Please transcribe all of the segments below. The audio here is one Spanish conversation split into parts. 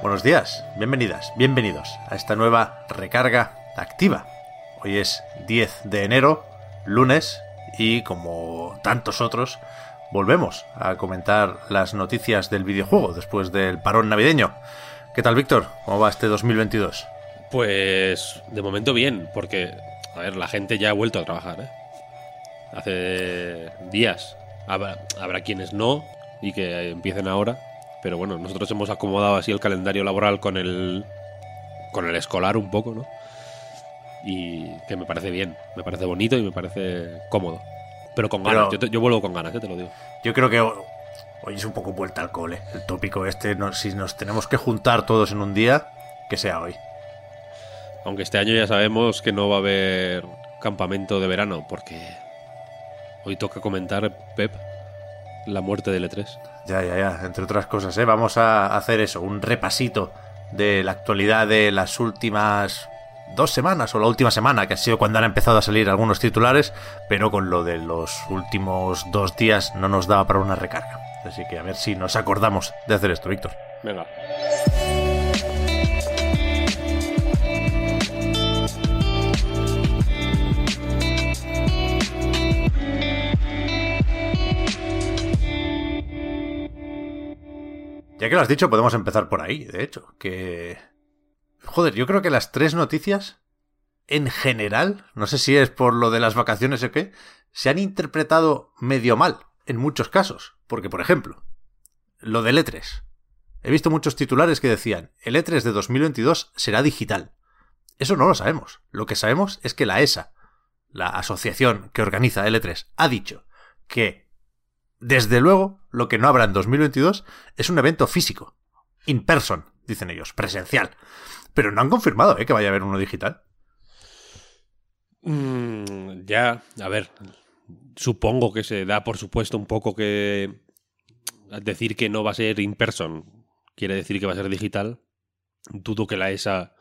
Buenos días, bienvenidas, bienvenidos a esta nueva recarga activa. Hoy es 10 de enero, lunes, y como tantos otros, volvemos a comentar las noticias del videojuego después del parón navideño. ¿Qué tal, Víctor? ¿Cómo va este 2022? Pues de momento bien, porque, a ver, la gente ya ha vuelto a trabajar, ¿eh? Hace días. Habrá, habrá quienes no y que empiecen ahora, pero bueno, nosotros hemos acomodado así el calendario laboral con el con el escolar un poco, ¿no? Y que me parece bien, me parece bonito y me parece cómodo. Pero con ganas, Pero- yo, te- yo vuelvo con ganas, ¿eh? te lo digo. Yo creo que ho- hoy es un poco vuelta al cole. El tópico este, no- si nos tenemos que juntar todos en un día, que sea hoy. Aunque este año ya sabemos que no va a haber campamento de verano, porque hoy toca comentar, Pep, la muerte del E3. Ya, ya, ya, entre otras cosas, ¿eh? Vamos a hacer eso, un repasito de la actualidad de las últimas dos semanas o la última semana, que ha sido cuando han empezado a salir algunos titulares, pero con lo de los últimos dos días no nos daba para una recarga. Así que a ver si nos acordamos de hacer esto, Víctor. Venga. Ya que lo has dicho, podemos empezar por ahí, de hecho. Que. Joder, yo creo que las tres noticias, en general, no sé si es por lo de las vacaciones o qué, se han interpretado medio mal, en muchos casos. Porque, por ejemplo, lo del E3. He visto muchos titulares que decían, el E3 de 2022 será digital. Eso no lo sabemos. Lo que sabemos es que la ESA, la asociación que organiza el E3, ha dicho que desde luego, lo que no habrá en 2022 es un evento físico. In person, dicen ellos, presencial. Pero no han confirmado ¿eh? que vaya a haber uno digital. Mm, ya, a ver, supongo que se da por supuesto un poco que decir que no va a ser in person quiere decir que va a ser digital. Dudo que la ESA,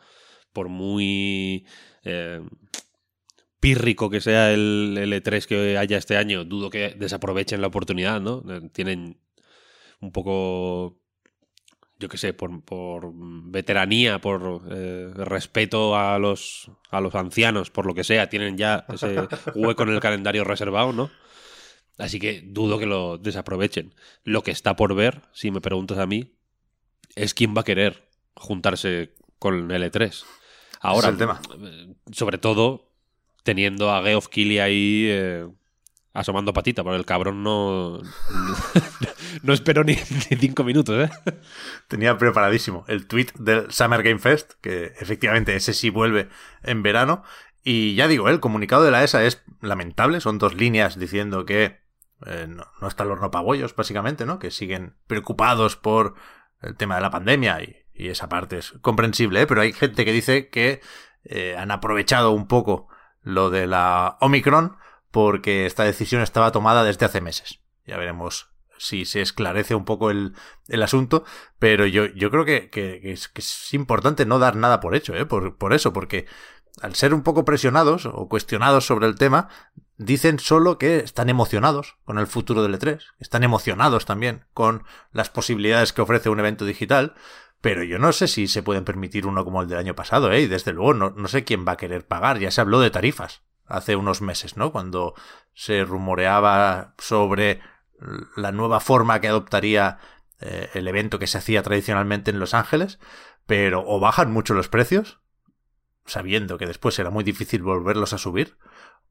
por muy eh, pírrico que sea el, el E3 que haya este año, dudo que desaprovechen la oportunidad, ¿no? Eh, Tienen un poco, yo qué sé, por, por veteranía, por eh, respeto a los, a los ancianos, por lo que sea, tienen ya ese hueco en el calendario reservado, ¿no? Así que dudo que lo desaprovechen. Lo que está por ver, si me preguntas a mí, es quién va a querer juntarse con el E3. Ahora, es el tema. eh, sobre todo teniendo a Geoff Keighley ahí eh, asomando patita, porque el cabrón no no esperó ni, cinco minutos, ¿eh? Tenía preparadísimo el tweet del Summer Game Fest, que efectivamente ese sí vuelve en verano. Y ya digo, el comunicado de la ESA es lamentable, son dos líneas diciendo que eh, no, están los ropagüellos, básicamente, ¿no? Que siguen preocupados por el tema de la pandemia y, y esa parte es comprensible, ¿eh? Pero hay gente que dice que eh, han aprovechado un poco lo de la Omicron porque esta decisión estaba tomada desde hace meses. Ya veremos si se esclarece un poco el, el asunto, pero yo, yo creo que, que- es, que es importante no dar nada por hecho, ¿eh? por, por eso, porque al ser un poco presionados o cuestionados sobre el tema, dicen solo que están emocionados con el futuro del E3, están emocionados también con las posibilidades que ofrece un evento digital, pero yo no sé si se pueden permitir uno como el del año pasado, ¿eh? Y desde luego no, no sé quién va a querer pagar. Ya se habló de tarifas hace unos meses, ¿no? Cuando se rumoreaba sobre la nueva forma que adoptaría eh, el evento que se hacía tradicionalmente en Los Ángeles, pero o bajan mucho los precios, sabiendo que después será muy difícil volverlos a subir,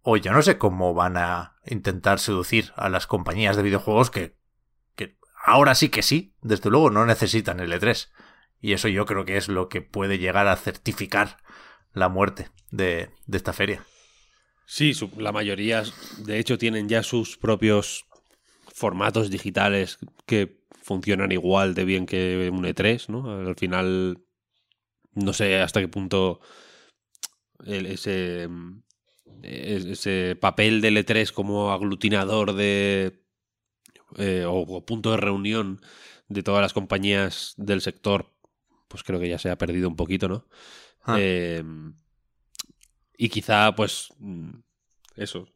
o yo no sé cómo van a intentar seducir a las compañías de videojuegos que, que ahora sí que sí, desde luego no necesitan el E3. Y eso yo creo que es lo que puede llegar a certificar la muerte de, de esta feria. Sí, la mayoría, de hecho, tienen ya sus propios formatos digitales que funcionan igual de bien que un E3, ¿no? Al final, no sé hasta qué punto ese, ese papel del E3 como aglutinador de eh, o, punto de reunión de todas las compañías del sector, pues creo que ya se ha perdido un poquito, ¿no? Ah. Em, y quizá, pues, mm, eso,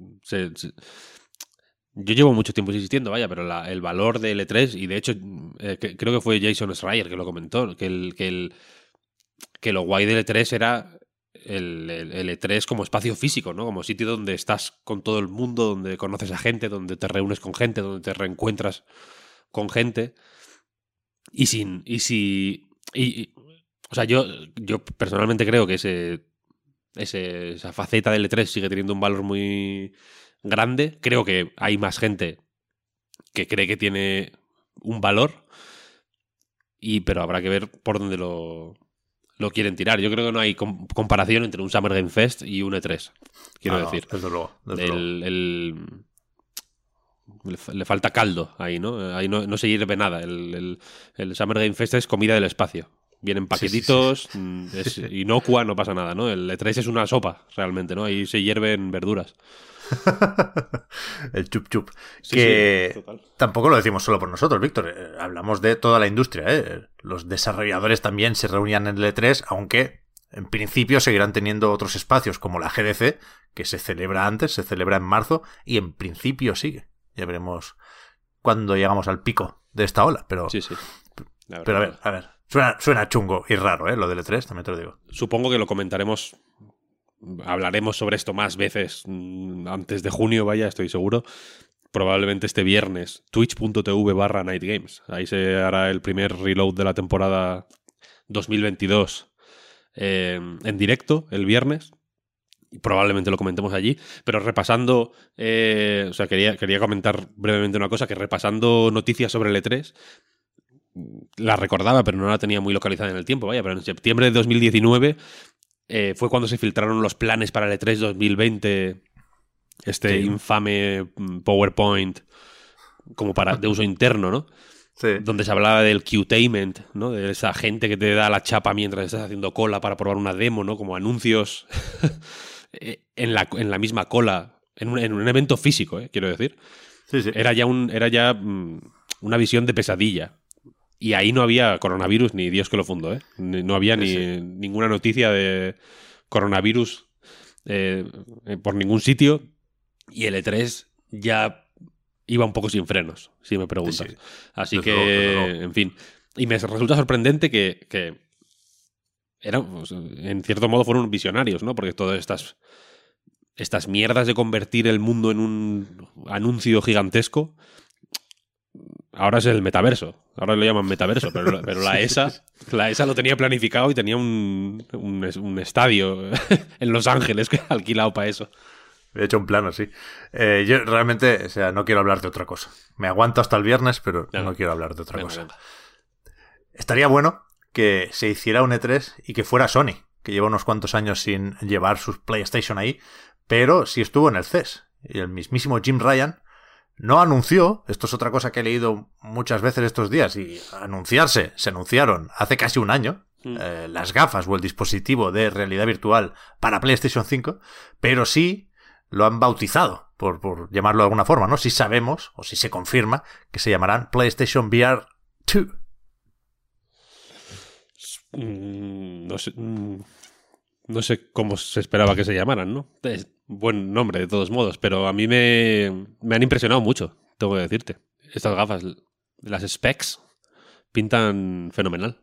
yo llevo mucho tiempo insistiendo, vaya, pero el valor del E3, y de hecho, eh, creo que fue Jason Schreier que lo comentó, que, el, que, el, que lo guay del E3 era el, E3 e como espacio físico, ¿no? Como sitio donde estás con todo el mundo, donde conoces a gente, donde te reúnes con gente, donde te reencuentras con gente. Y sin. Y si. Y, o sea, yo, yo personalmente creo que ese, ese, esa faceta del E3 sigue teniendo un valor muy grande. Creo que hay más gente que cree que tiene un valor. Y, pero habrá que ver por dónde lo, lo quieren tirar. Yo creo que no hay comparación entre un Summer Game Fest y un E3. Quiero ah, decir. desde luego. Le falta caldo ahí, ¿no? Ahí no, se hierve nada. El, Summer Game Fest es comida del espacio. Vienen paquetitos, mm, es inocua, no pasa nada, ¿no? El E3 es una sopa, realmente, ¿no? Ahí se hierven verduras. el chup chup. que tampoco lo decimos solo por nosotros, Víctor. Eh, hablamos de toda la industria. ¿eh? Los desarrolladores también se reunían en el E3, aunque en principio seguirán teniendo otros espacios como la GDC, que se celebra antes, se celebra en marzo, y en principio sigue. Ya veremos cuando llegamos al pico de esta ola. Pero, sí, sí. pero a ver, a ver. Suena, suena chungo y raro, ¿eh? Lo del E3, también te lo digo. Supongo que lo comentaremos hablaremos sobre esto más veces mm, antes de junio, vaya, estoy seguro. Probablemente este viernes, twitch.tv barra Night Games. Ahí se hará el primer reload de la temporada 2022 em, en directo el viernes. Y probablemente lo comentemos allí. Pero repasando, eh, o sea, quería, quería comentar brevemente una cosa, que repasando noticias sobre el E3, la recordaba, pero no la tenía muy localizada en el tiempo, vaya, pero en septiembre de 2019 eh, fue cuando se filtraron los planes para el E3 2020, este infame mm, PowerPoint como para de uso interno, ¿no? Sí. Donde se hablaba del Qtainment, ¿no? De esa gente que te da la chapa mientras estás haciendo cola para probar una demo, ¿no? Como anuncios en, la, en la misma cola, en un, en un evento físico, ¿eh? quiero decir. Sí, sí. Era ya, un, era ya mm, una visión de pesadilla. Y ahí no había coronavirus ni Dios que lo fundó, ¿eh? No había ni ninguna noticia de coronavirus eh, eh, por ningún sitio. Y el E3 ya iba un poco sin frenos, si me preguntas. Así que, en fin. Y me resulta sorprendente que, que eran, pues, en cierto modo, fueron visionarios, ¿no? Porque todas estas, estas mierdas de convertir el mundo en un anuncio gigantesco ahora es el metaverso. Ahora lo llaman metaverso, pero, pero la ESA la ESA lo tenía planificado y tenía un, un, estadio en Los Ángeles que alquilado para eso. He hecho un plano, sí. Eh, yo realmente, o sea, no quiero hablar de otra cosa. Me aguanto hasta el viernes, pero no, quiero hablar de otra cosa. Estaría bueno que se hiciera un E3 y que fuera Sony, que lleva unos cuantos años sin llevar sus PlayStation ahí, pero sí estuvo en el CES. Y el mismísimo Jim Ryan no anunció, esto es otra cosa que he leído muchas veces estos días, y anunciarse, se anunciaron hace casi un año, mm. eh, las gafas o el dispositivo de realidad virtual para PlayStation 5, pero sí lo han bautizado, por, por llamarlo de alguna forma, ¿no? Si sabemos, o si se confirma, que se llamarán PlayStation VR 2. Mm, no sé. Mm, no sé cómo se esperaba que se llamaran, ¿no? Es buen nombre de todos modos, pero a mí me, me han impresionado mucho, tengo que decirte. Estas gafas, las specs, pintan fenomenal.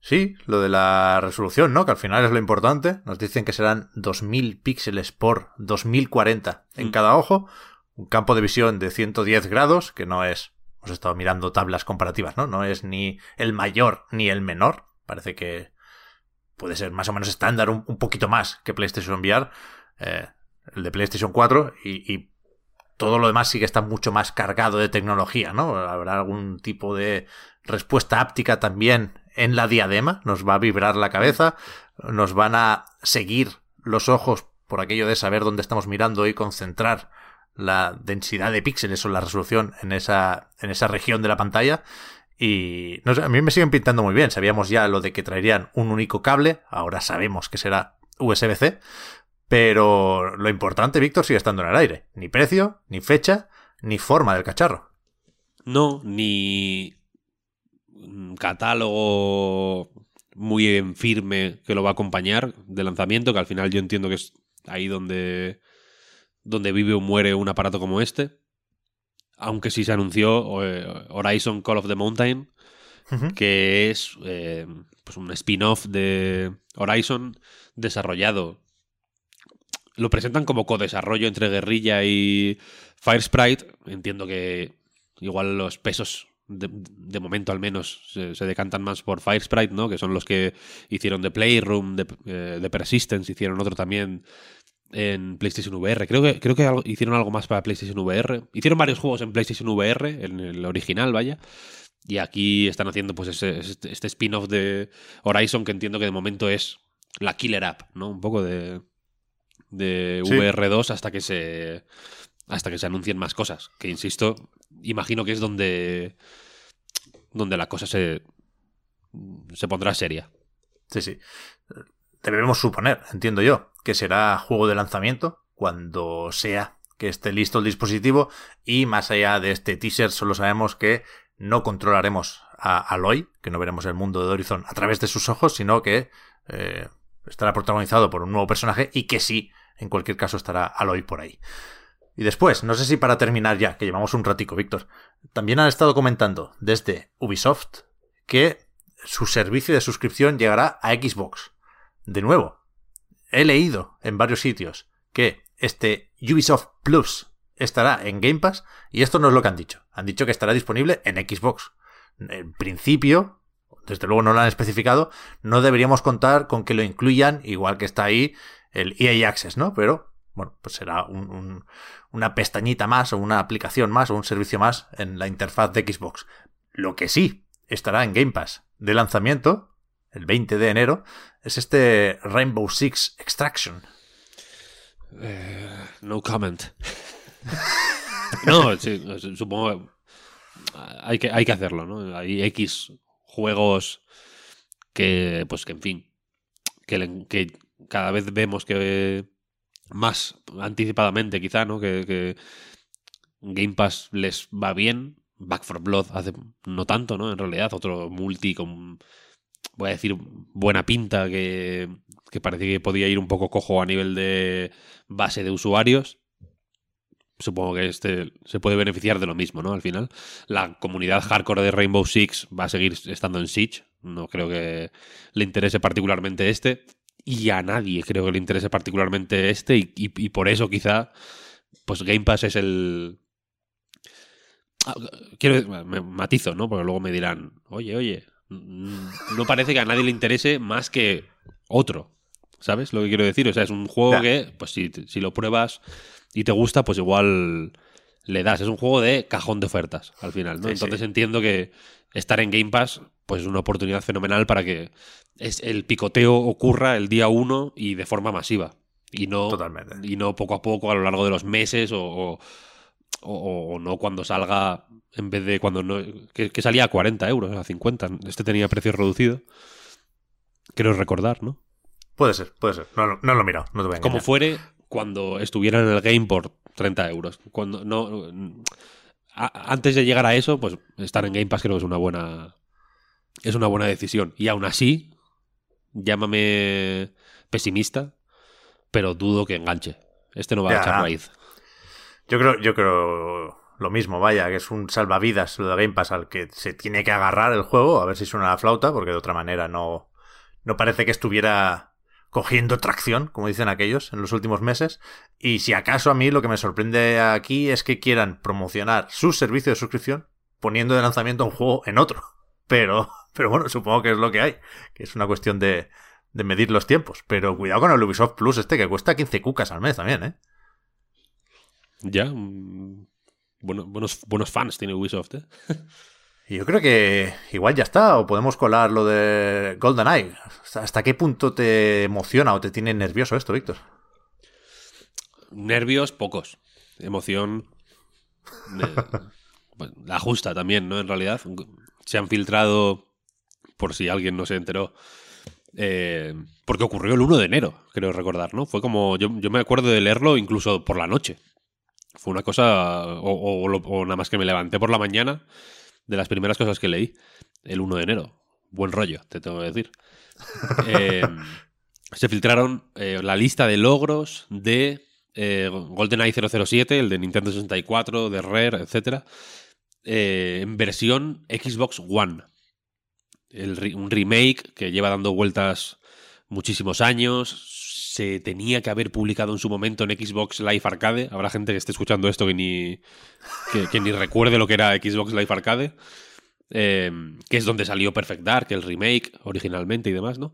Sí, lo de la resolución, ¿no? Que al final es lo importante. Nos dicen que serán 2000 píxeles por 2040 en mm. cada ojo. Un campo de visión de 110 grados, que no es... Hemos estado mirando tablas comparativas, ¿no? No es ni el mayor ni el menor. Parece que puede ser más o menos estándar, un, poquito más que PlayStation VR, eh, el de PlayStation 4, y, todo lo demás sí que está mucho más cargado de tecnología, ¿no? Habrá algún tipo de respuesta áptica también en la diadema, nos va a vibrar la cabeza, nos van a seguir los ojos por aquello de saber dónde estamos mirando y concentrar la densidad de píxeles o la resolución en esa, en esa región de la pantalla. Y a mí me siguen pintando muy bien. Sabíamos ya lo de que traerían un único cable, ahora sabemos que será USB-C. Pero lo importante, Víctor, sigue estando en el aire. Ni precio, ni fecha, ni forma del cacharro. No, ni catálogo muy en firme que lo va a acompañar de lanzamiento, que al final yo entiendo que es ahí donde, donde vive o muere un aparato como este. Aunque sí se anunció eh, Horizon Call of the Mountain, que es eh, pues un spin-off de Horizon desarrollado lo presentan como co-desarrollo entre Guerrilla y Firesprite. Entiendo que igual los pesos de, momento al menos se, decantan más por Firesprite, ¿no? Que son los que hicieron The Playroom, de, eh, Persistence, hicieron otro también en PlayStation VR. Creo que, creo que hicieron algo más para PlayStation VR. Hicieron varios juegos en PlayStation VR, en el original, vaya. Y aquí están haciendo pues este, este spin-off de Horizon que entiendo que de momento es la killer app, ¿no? Un poco de, de VR2 hasta que se hasta que se anuncien más cosas. Que insisto, imagino que es donde donde la cosa se se pondrá seria. Sí, sí. Debemos suponer, entiendo yo, que será juego de lanzamiento cuando sea que esté listo el dispositivo y más allá de este teaser solo sabemos que no controlaremos a Aloy, que no veremos el mundo de Horizon a través de sus ojos, sino que eh, estará protagonizado por un nuevo personaje y que sí en cualquier caso estará Aloy por ahí. Y después, no sé si para terminar ya, que llevamos un ratico, Víctor, también han estado comentando desde Ubisoft que su servicio de suscripción llegará a Xbox. De nuevo, he leído en varios sitios que este Ubisoft Plus estará en Game Pass y esto no es lo que han dicho. Han dicho que estará disponible en Xbox. En principio, desde luego no lo han especificado, no deberíamos contar con que lo incluyan, igual que está ahí el EA Access, ¿no? Pero, bueno, pues será una pestañita más o una aplicación más o un servicio más en la interfaz de Xbox. Lo que sí estará en Game Pass de lanzamiento, el 20 de enero, es este Rainbow Six Extraction. Eh, no comment. no, sí, supongo hay que, hay que hacerlo, ¿no? Hay X juegos que, pues que en fin, que, que cada vez vemos que más anticipadamente quizá, ¿no? Que, Game Pass les va bien. Back for Blood hace no tanto, ¿no? En realidad, otro multi con, voy a decir, buena pinta que, que parece que podía ir un poco cojo a nivel de base de usuarios. Supongo que este se puede beneficiar de lo mismo, ¿no? Al final, la comunidad hardcore de Rainbow Six va a seguir estando en Siege. No creo que le interese particularmente este y a nadie creo que le interese particularmente este y, por eso quizá pues Game Pass es el... Ah, quiero, me matizo, ¿no? Porque luego me dirán, oye, oye, no parece que a nadie le interese más que otro, ¿sabes? Lo que quiero decir, o sea, es un juego que, pues si, si lo pruebas y te gusta, pues igual le das. Es un juego de cajón de ofertas al final, ¿no? Entonces entiendo que estar en Game Pass, pues es una oportunidad fenomenal para que es, el picoteo ocurra el día uno y de forma masiva. Y no, y no poco a poco a lo largo de los meses o, o, no cuando salga en vez de cuando no. Que, salía a 40 euros, a 50. Este tenía precio reducido. Quiero recordar, ¿no? Puede ser, puede ser. No, no, lo he mirado, no te voy a Como fuere cuando estuviera en el game por 30 euros. Cuando no. antes de llegar a eso, pues estar en Game Pass creo que es una buena. Es una buena decisión. Y aún así, llámame pesimista, pero dudo que enganche. Este no va a echar raíz. Yo creo, yo creo lo mismo, vaya, que es un salvavidas lo de Game Pass al que se tiene que agarrar el juego, a ver si suena la flauta, porque de otra manera no, no parece que estuviera cogiendo tracción, como dicen aquellos, en los últimos meses. Y si acaso a mí lo que me sorprende aquí es que quieran promocionar su servicio de suscripción poniendo de lanzamiento un juego en otro. Pero pero bueno, supongo que es lo que hay, que es una cuestión de, de medir los tiempos. Pero cuidado con el Ubisoft Plus este, que cuesta 15 cucas al mes también, ¿eh? Ya, mm, bueno, buenos, buenos fans tiene Ubisoft, ¿eh? Y yo creo que igual ya está, o podemos colar lo de GoldenEye. ¿Hasta qué punto te emociona o te tiene nervioso esto, Víctor? Nervios, pocos. emoción. Pues, la justa también, ¿no? En realidad. Se han filtrado, por si alguien no se enteró. Eh, porque ocurrió el 1 de enero, creo recordar, ¿no? Fue como. Yo, yo me acuerdo de leerlo incluso por la noche. Fue una cosa. O, o, nada más que me levanté por la mañana. De las primeras cosas que leí. El 1 de enero. Buen rollo, te tengo que decir. Eh, se filtraron eh, la lista de logros de eh, GoldenEye 007, el de Nintendo 64, de Rare, etc. En versión Xbox One. un remake que lleva dando vueltas muchísimos años. Se tenía que haber publicado en su momento en Xbox Live Arcade. Habrá gente que esté escuchando esto que ni, que, ni recuerde lo que era Xbox Live Arcade. que es donde salió Perfect Dark, el remake originalmente y demás, ¿no?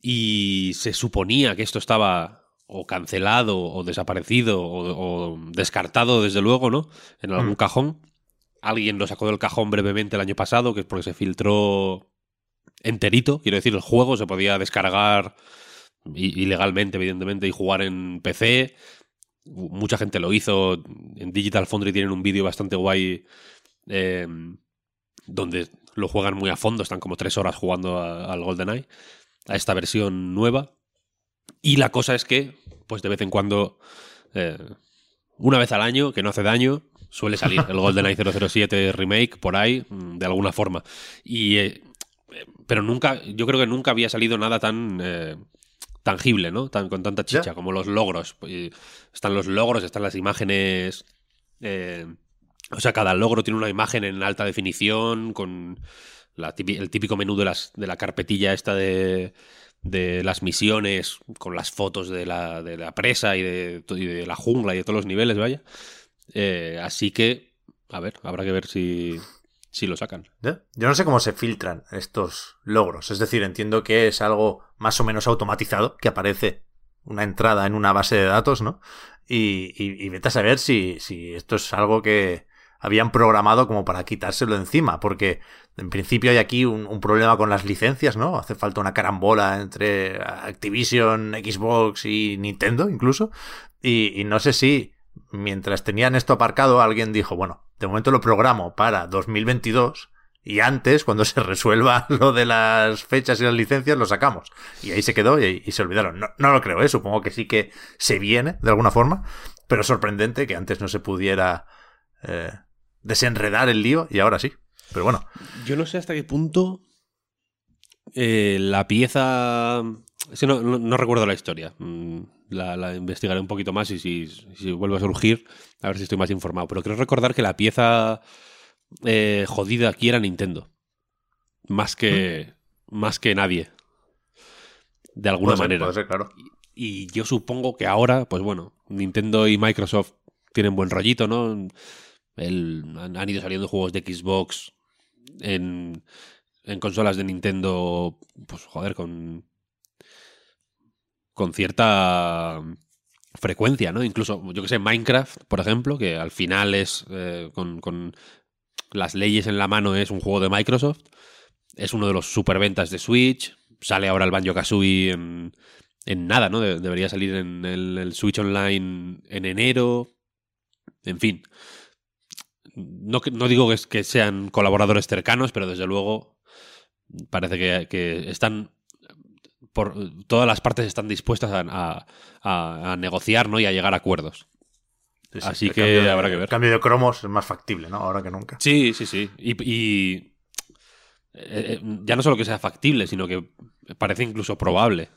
y se suponía que esto estaba o cancelado o desaparecido o, descartado desde luego, ¿no? En algún mm. cajón. Alguien lo sacó del cajón brevemente el año pasado, que es porque se filtró enterito, quiero decir, el juego se podía descargar ilegalmente, evidentemente, y jugar en PC. Mucha gente lo hizo. En Digital Foundry tienen un vídeo bastante guay em, donde lo juegan muy a fondo, están como tres horas jugando al GoldenEye a esta versión nueva. Y la cosa es que, pues de vez en cuando, eh, una vez al año, que no hace daño, suele salir el GoldenEye 007 Remake por ahí, mm, de alguna forma. Y, eh, pero nunca, yo creo que nunca había salido nada tan eh, tangible, ¿no? Tan, con tanta chicha, como los logros. Están los logros, están las imágenes. o sea, cada logro tiene una imagen en alta definición, con el típico menú de, las, de la carpetilla esta de, de las misiones con las fotos de la, de la presa y de, de, la jungla y de todos los niveles, vaya. Eh, así que, a ver, habrá que ver si, si lo sacan. Yo no sé cómo se filtran estos logros. Es decir, entiendo que es algo más o menos automatizado, que aparece una entrada en una base de datos, ¿no? Y, y, vete a saber si, si esto es algo que, habían programado como para quitárselo encima, porque en principio hay aquí un, problema con las licencias, ¿no? Hace falta una carambola entre Activision, Xbox y Nintendo incluso, y, no sé si mientras tenían esto aparcado alguien dijo, bueno, de momento lo programo para 2022 y antes, cuando se resuelva lo de las fechas y las licencias, lo sacamos. Y ahí se quedó y, se olvidaron. No, no, lo creo, ¿eh? supongo que sí que se viene de alguna forma, pero sorprendente que antes no se pudiera eh, desenredar el lío y ahora sí. Pero bueno. Yo no sé hasta qué punto eh, la pieza... no, recuerdo la historia. Mm, la, investigaré un poquito más y si, vuelve a surgir, a ver si estoy más informado. Pero creo recordar que la pieza eh, jodida aquí era Nintendo. Más que, mm. más que nadie. De alguna manera. claro. Y, y yo supongo que ahora, pues bueno, Nintendo y Microsoft tienen buen rollito, ¿no? han, ido saliendo juegos de Xbox en, en consolas de Nintendo, pues joder, con, con cierta frecuencia, ¿no? Incluso, yo que sé, Minecraft, por ejemplo, que al final es eh, con, las leyes en la mano es un juego de Microsoft, es uno de los superventas de Switch, sale ahora el Banjo Kazooie en, nada, ¿no? debería salir en el, Switch Online en enero, en fin no, digo que, sean colaboradores cercanos, pero desde luego parece que, están por todas las partes están dispuestas a, negociar ¿no? y a llegar a acuerdos. Así que habrá que ver. El cambio de cromos es más factible, ¿no? Ahora que nunca. Sí, sí, sí. Y, eh, eh, ya no solo que sea factible, sino que parece incluso probable.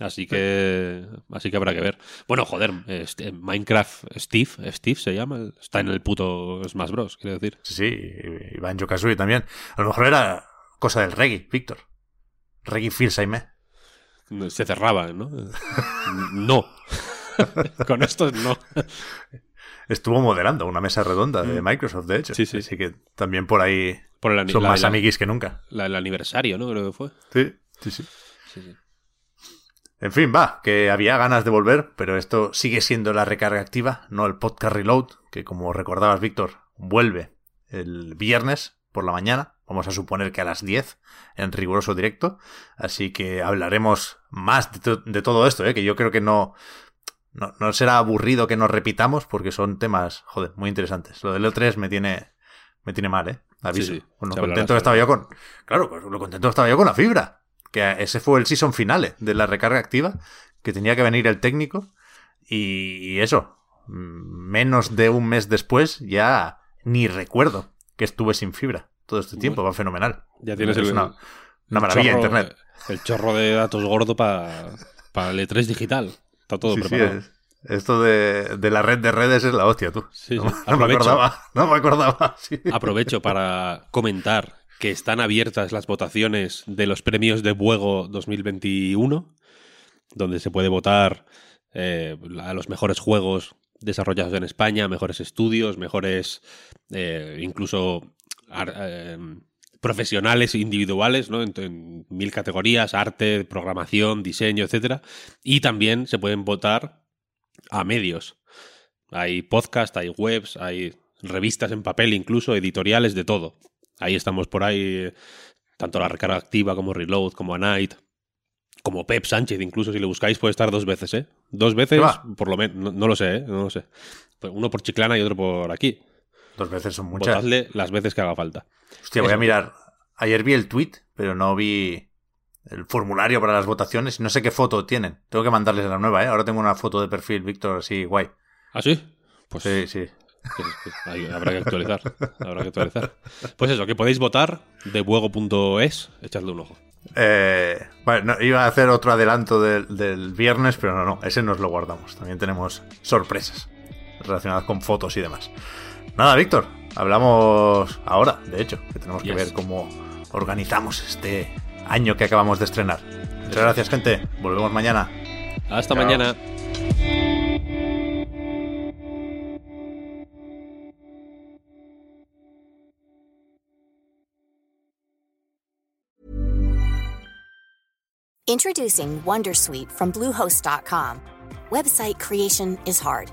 Así que, así que habrá que ver. Bueno, joder, este, Minecraft Steve, Steve se llama, está en el puto Smash Bros, quiero decir. Sí, sí, y Banjo Kazooie también. A lo mejor era cosa del reggae, Víctor. Reggae Feels I Se cerraba, ¿no? no. Con esto no. Estuvo moderando una mesa redonda de mm. Microsoft, de hecho. Sí, sí. Así que también por ahí son más amiguis que nunca. el aniversario, ¿no? Creo que fue. Sí, sí, sí. sí, sí. En fin, va, que había ganas de volver, pero esto sigue siendo la recarga activa, no el podcast reload, que como recordabas, Víctor, vuelve el viernes por la mañana, vamos a suponer que a las 10 en riguroso directo, así que hablaremos más de, todo esto, ¿eh? que yo creo que no, no, no será aburrido que nos repitamos porque son temas, joder, muy interesantes. Lo del E3 me tiene, me tiene mal, ¿eh? Aviso. Sí, sí. Con lo contento que estaba yo con. Claro, pues lo contento que estaba yo con la fibra. Que ese fue el season finale de la recarga activa. Que tenía que venir el técnico. Y eso. mm, Menos de un mes después, ya ni recuerdo que estuve sin fibra. Todo este tiempo, va fenomenal. Ya tienes es el, una, una maravilla chorro- internet. El chorro de datos gordo para el E3 digital. Está todo Sí, sí, preparado. es- esto de, de la red de redes es la hostia, tú. Sí, no, sí. no me acordaba. No me acordaba. sí. Aprovecho para comentar que están abiertas las votaciones de los premios de Buego 2021, donde se puede votar eh, a los mejores juegos desarrollados en España, mejores estudios, mejores eh, incluso eh, profesionales individuales, ¿no? En, en mil categorías, arte, programación, diseño, etcétera. Y también se pueden votar a medios. Hay podcast, hay webs, hay revistas en papel, incluso editoriales, de todo. Ahí estamos por ahí, tanto la recarga activa como Reload, como a Night, como Pep Sánchez, incluso si le buscáis puede estar dos veces, ¿eh? Dos veces, por lo menos, no, no lo sé, ¿eh? No lo sé. Uno por Chiclana y otro por aquí. Dos veces son muchas. Votadle las veces que haga falta. Hostia, voy a mirar. Ayer vi el tweet, pero no vi el formulario para las votaciones. No sé qué foto tienen. Tengo que mandarles la nueva, ¿eh? Ahora tengo una foto de perfil, Víctor, así guay. ¿Ah, sí? Pues Sí, sí. Pues, pues, habrá que actualizar. Habrá que actualizar. Pues eso, que podéis votar de buego.es, echadle un ojo. Eh, bueno, no, iba a hacer otro adelanto del, del viernes, pero no, no, ese nos lo guardamos. También tenemos sorpresas relacionadas con fotos y demás. Nada, Víctor, hablamos ahora, de hecho, que tenemos que ver cómo organizamos este año que acabamos de estrenar. Muchas gracias, gente. Volvemos mañana. Hasta Chao. mañana. Introducing Wondersuite from Bluehost.com. Website creation is hard,